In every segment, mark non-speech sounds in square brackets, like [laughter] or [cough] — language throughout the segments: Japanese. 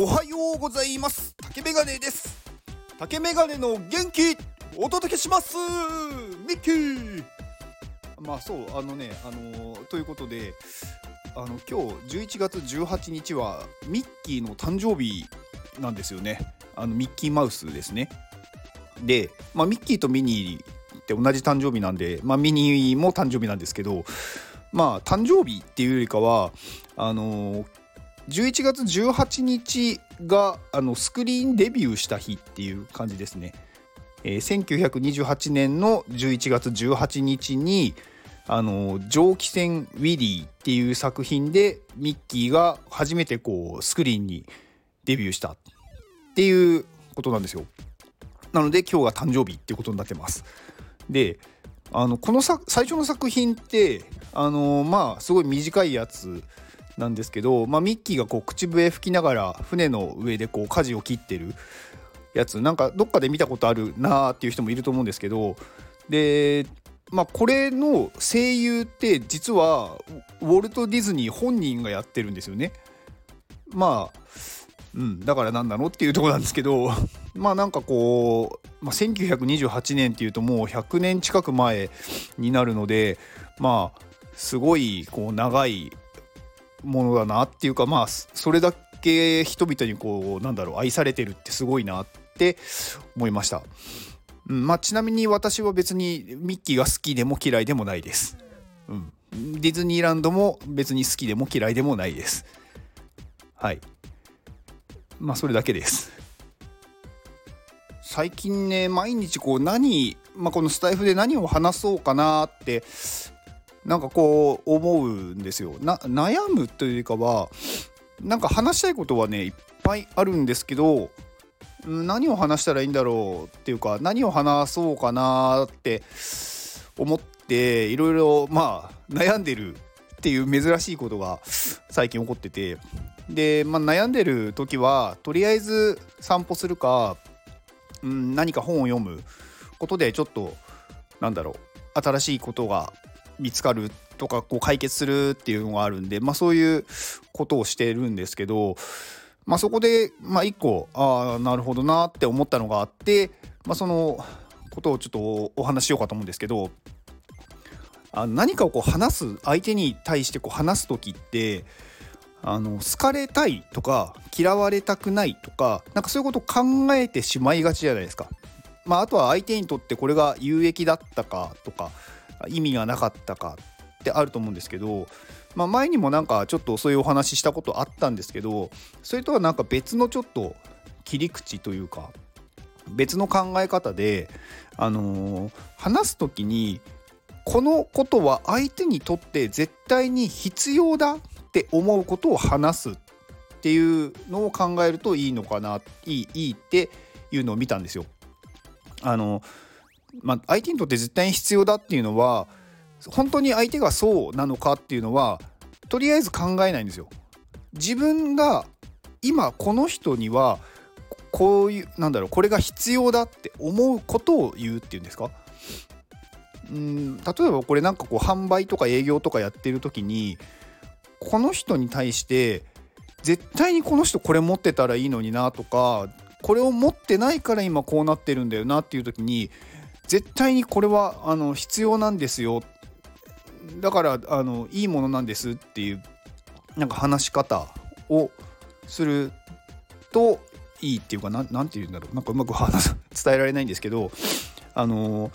おはようございます。竹メガネです。竹メガネの元気お届けします。ミッキー。まあそうあのねあのーということであの今日11月18日はミッキーの誕生日なんですよね。あのミッキーマウスですね。で、まあ、ミッキーとミニーって同じ誕生日なんで、まあ、ミニーも誕生日なんですけどまあ誕生日っていうよりかはあのー11月18日があのスクリーンデビューした日っていう感じですね。えー1928年の11月18日にあの蒸気船ウィリーっていう作品でミッキーが初めてこうスクリーンにデビューしたっていうことなんですよ。なので今日が誕生日っていうことになってます。であのこの最初の作品ってあのまあすごい短いやつなんですけど、まあ、ミッキーがこう口笛吹きながら船の上でこう舵を切ってるやつなんかどっかで見たことあるなーっていう人もいると思うんですけどでまあこれの声優って実はウォルト・ディズニー本人がやってるんですよね。まあうん、だから何なのっていうとこなんですけど [laughs] まあなんかこう、まあ、1928年っていうともう100年近く前になるのでまあすごいこう長いものだなっていうかまあそれだけ人々にこうなんだろう愛されてるってすごいなって思いました、うんまあ、ちなみに私は別にミッキーが好きでも嫌いでもないです、うん、ディズニーランドも別に好きでも嫌いでもないです。はい。まあそれだけです。最近ね毎日こう何、まあ、このスタイフで何を話そうかなってなんかこう思うんですよ。悩むというよりかはなんか話したいことはねいっぱいあるんですけど何を話したらいいんだろうっていうか何を話そうかなって思っていろいろまあ悩んでるっていう珍しいことが最近起こっててで、まあ、悩んでる時はとりあえず散歩するか、うん、何か本を読むことでちょっとなんだろう新しいことが見つかるとかこう解決するっていうのがあるんで、まあ、そういうことをしてるんですけど、まあ、そこで、まあ、一個ああなるほどなって思ったのがあって、まあ、そのことをちょっとお話ししようかと思うんですけどあ何かをこう話す相手に対してこう話す時ってあの好かれたいとか嫌われたくないとかなんかそういうことを考えてしまいがちじゃないですか。まあ、あとは相手にとってこれが有益だったかとか意味がなかったかってあると思うんですけど、まあ、前にもなんかちょっとそういうお話ししたことあったんですけどそれとはなんか別のちょっと切り口というか別の考え方で、あのー話す時にこのことは相手にとって絶対に必要だって思うことを話すっていうのを考えるといいのかないいいいっていうのを見たんですよ。あのまあ、相手にとって絶対に必要だっていうのは本当に相手がそうなのかっていうのはとりあえず考えないんですよ。自分が今この人にはこういうなんだろうこれが必要だって思うことを言うっていうんですか？うん例えばこれなんかこう販売とか営業とかやってる時にこの人に対して絶対にこの人これ持ってたらいいのになとかこれを持ってないから今こうなってるんだよなっていう時に絶対にこれはあの必要なんですよだからあのいいものなんですっていうなんか話し方をするといいっていうかなんなんて言うんだろうなんかうまく伝えられないんですけどあの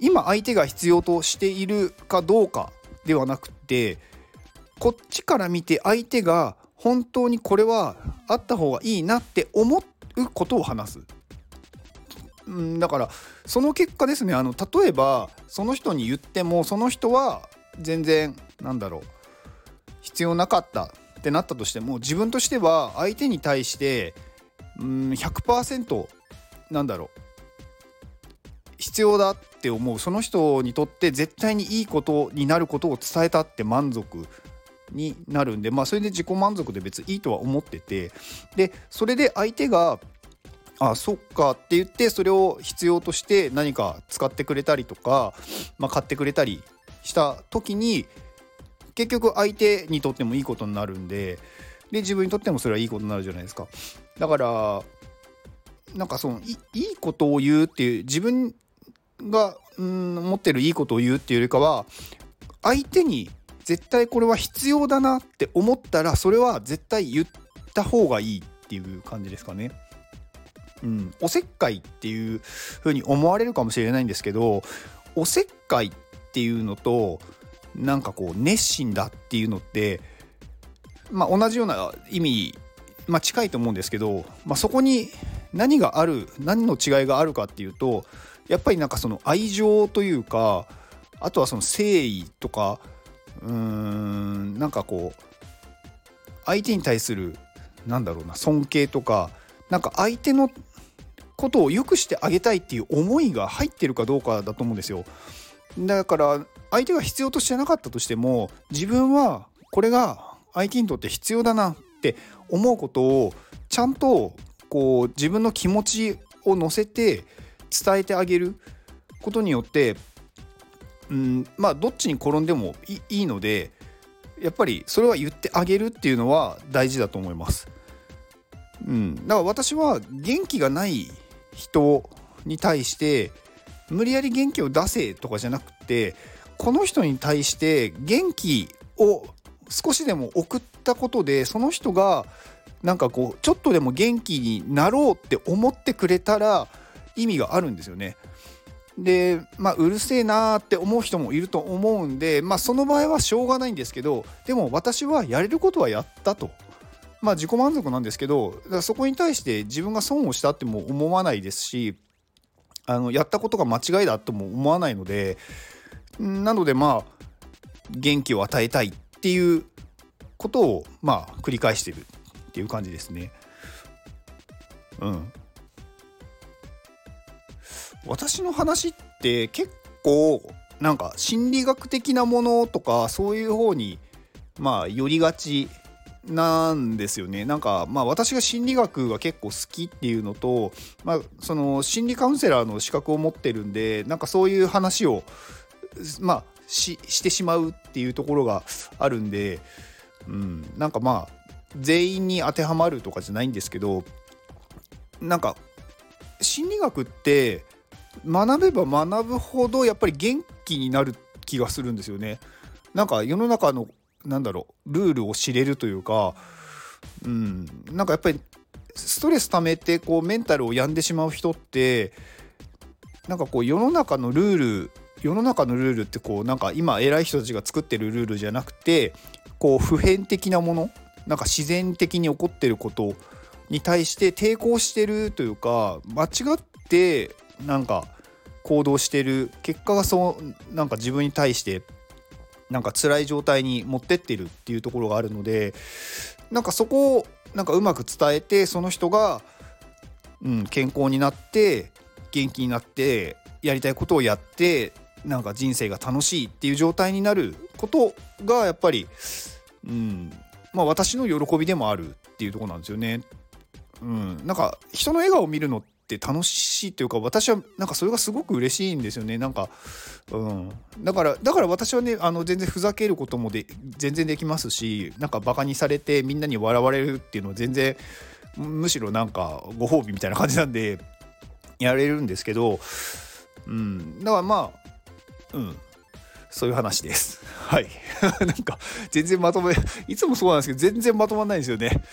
今相手が必要としているかどうかではなくてこっちから見て相手が本当にこれはあった方がいいなって思うことを話す。うんだからその結果ですねあの例えばその人に言ってもその人は全然なんだろう必要なかったってなったとしても自分としては相手に対してうん100%なんだろう必要だって思う。その人にとって絶対にいいことになることを伝えたって満足になるんでまあそれで自己満足で別にいいとは思っててでそれで相手があそっかって言ってそれを必要として何か使ってくれたりとか、まあ、買ってくれたりした時に結局相手にとってもいいことになるんでで自分にとってもそれはいいことになるじゃないですかだからなんかそのいいいことを言うっていう自分がうん持ってるいいことを言うっていうよりかは相手に絶対これは必要だなって思ったらそれは絶対言った方がいいっていう感じですかね。うん、おせっかいっていう風に思われるかもしれないんですけどおせっかいっていうのとなんかこう熱心だっていうのってまあ同じような意味まあ近いと思うんですけど、まあ、そこに何がある何の違いがあるかっていうとやっぱりなんかその愛情というかあとはその誠意とかうーんなんかこう相手に対するなんだろうな尊敬とかなんか相手のことを良くしてあげたいっていう思いが入ってるかどうかだと思うんですよ。だから相手が必要としてなかったとしても自分はこれが相手にとって必要だなって思うことをちゃんとこう自分の気持ちを乗せて伝えてあげることによってうんまあどっちに転んでもいいのでやっぱりそれは言ってあげるっていうのは大事だと思います。うん、だから私は元気がない人に対して無理やり元気を出せとかじゃなくてこの人に対して元気を少しでも送ったことでその人がなんかこうちょっとでも元気になろうって思ってくれたら意味があるんですよね。でまあうるせえなーって思う人もいると思うんでまあその場合はしょうがないんですけどでも私はやれることはやったと。まあ自己満足なんですけどそこに対して自分が損をしたっても思わないですしあのやったことが間違いだとも思わないのでなのでまあ元気を与えたいっていうことをまあ繰り返してるっていう感じですね。うん。私の話って結構なんか心理学的なものとかそういう方にまあ寄りがちなんですよねなんかまあ私が心理学が結構好きっていうのと、まあ、その心理カウンセラーの資格を持ってるんでなんかそういう話をまあししてしまうっていうところがあるんで、うん、なんかまあ全員に当てはまるとかじゃないんですけどなんか心理学って学べば学ぶほどやっぱり元気になる気がするんですよね。なんか世の中のなんだろうルールを知れるというか、うん、なんかやっぱりストレス溜めてこうメンタルを病んでしまう人ってなんかこう世の中のルール世の中のルールってこうなんか今偉い人たちが作ってるルールじゃなくてこう普遍的なものなんか自然的に起こってることに対して抵抗してるというか間違ってなんか行動してる結果がそうなんか自分に対してなんか辛い状態に持ってってるっていうところがあるのでなんかそこをなんかうまく伝えてその人が、うん、健康になって元気になってやりたいことをやってなんか人生が楽しいっていう状態になることがやっぱり、うんまあ、私の喜びでもあるっていうとこなんですよね。うん、なんか人の笑顔を見るのっって楽しいというか私はなんかそれがすごく嬉しいんですよねなんか、うん、だからだから私はねあの全然ふざけることもで全然できますしなんかバカにされてみんなに笑われるっていうのは全然むしろなんかご褒美みたいな感じなんでやれるんですけど、うん、だからまあうんそういう話です。はい。[laughs] なんか、全然まとめ、いつもそうなんですけど、全然まとまんないんですよね。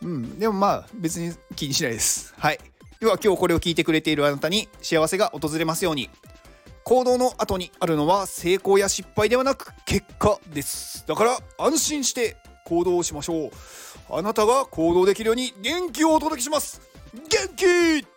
うん。でもまあ、別に気にしないです。はい。では今日これを聞いてくれているあなたに幸せが訪れますように。行動の後にあるのは成功や失敗ではなく結果です。だから安心して行動をしましょう。あなたが行動できるように元気をお届けします。元気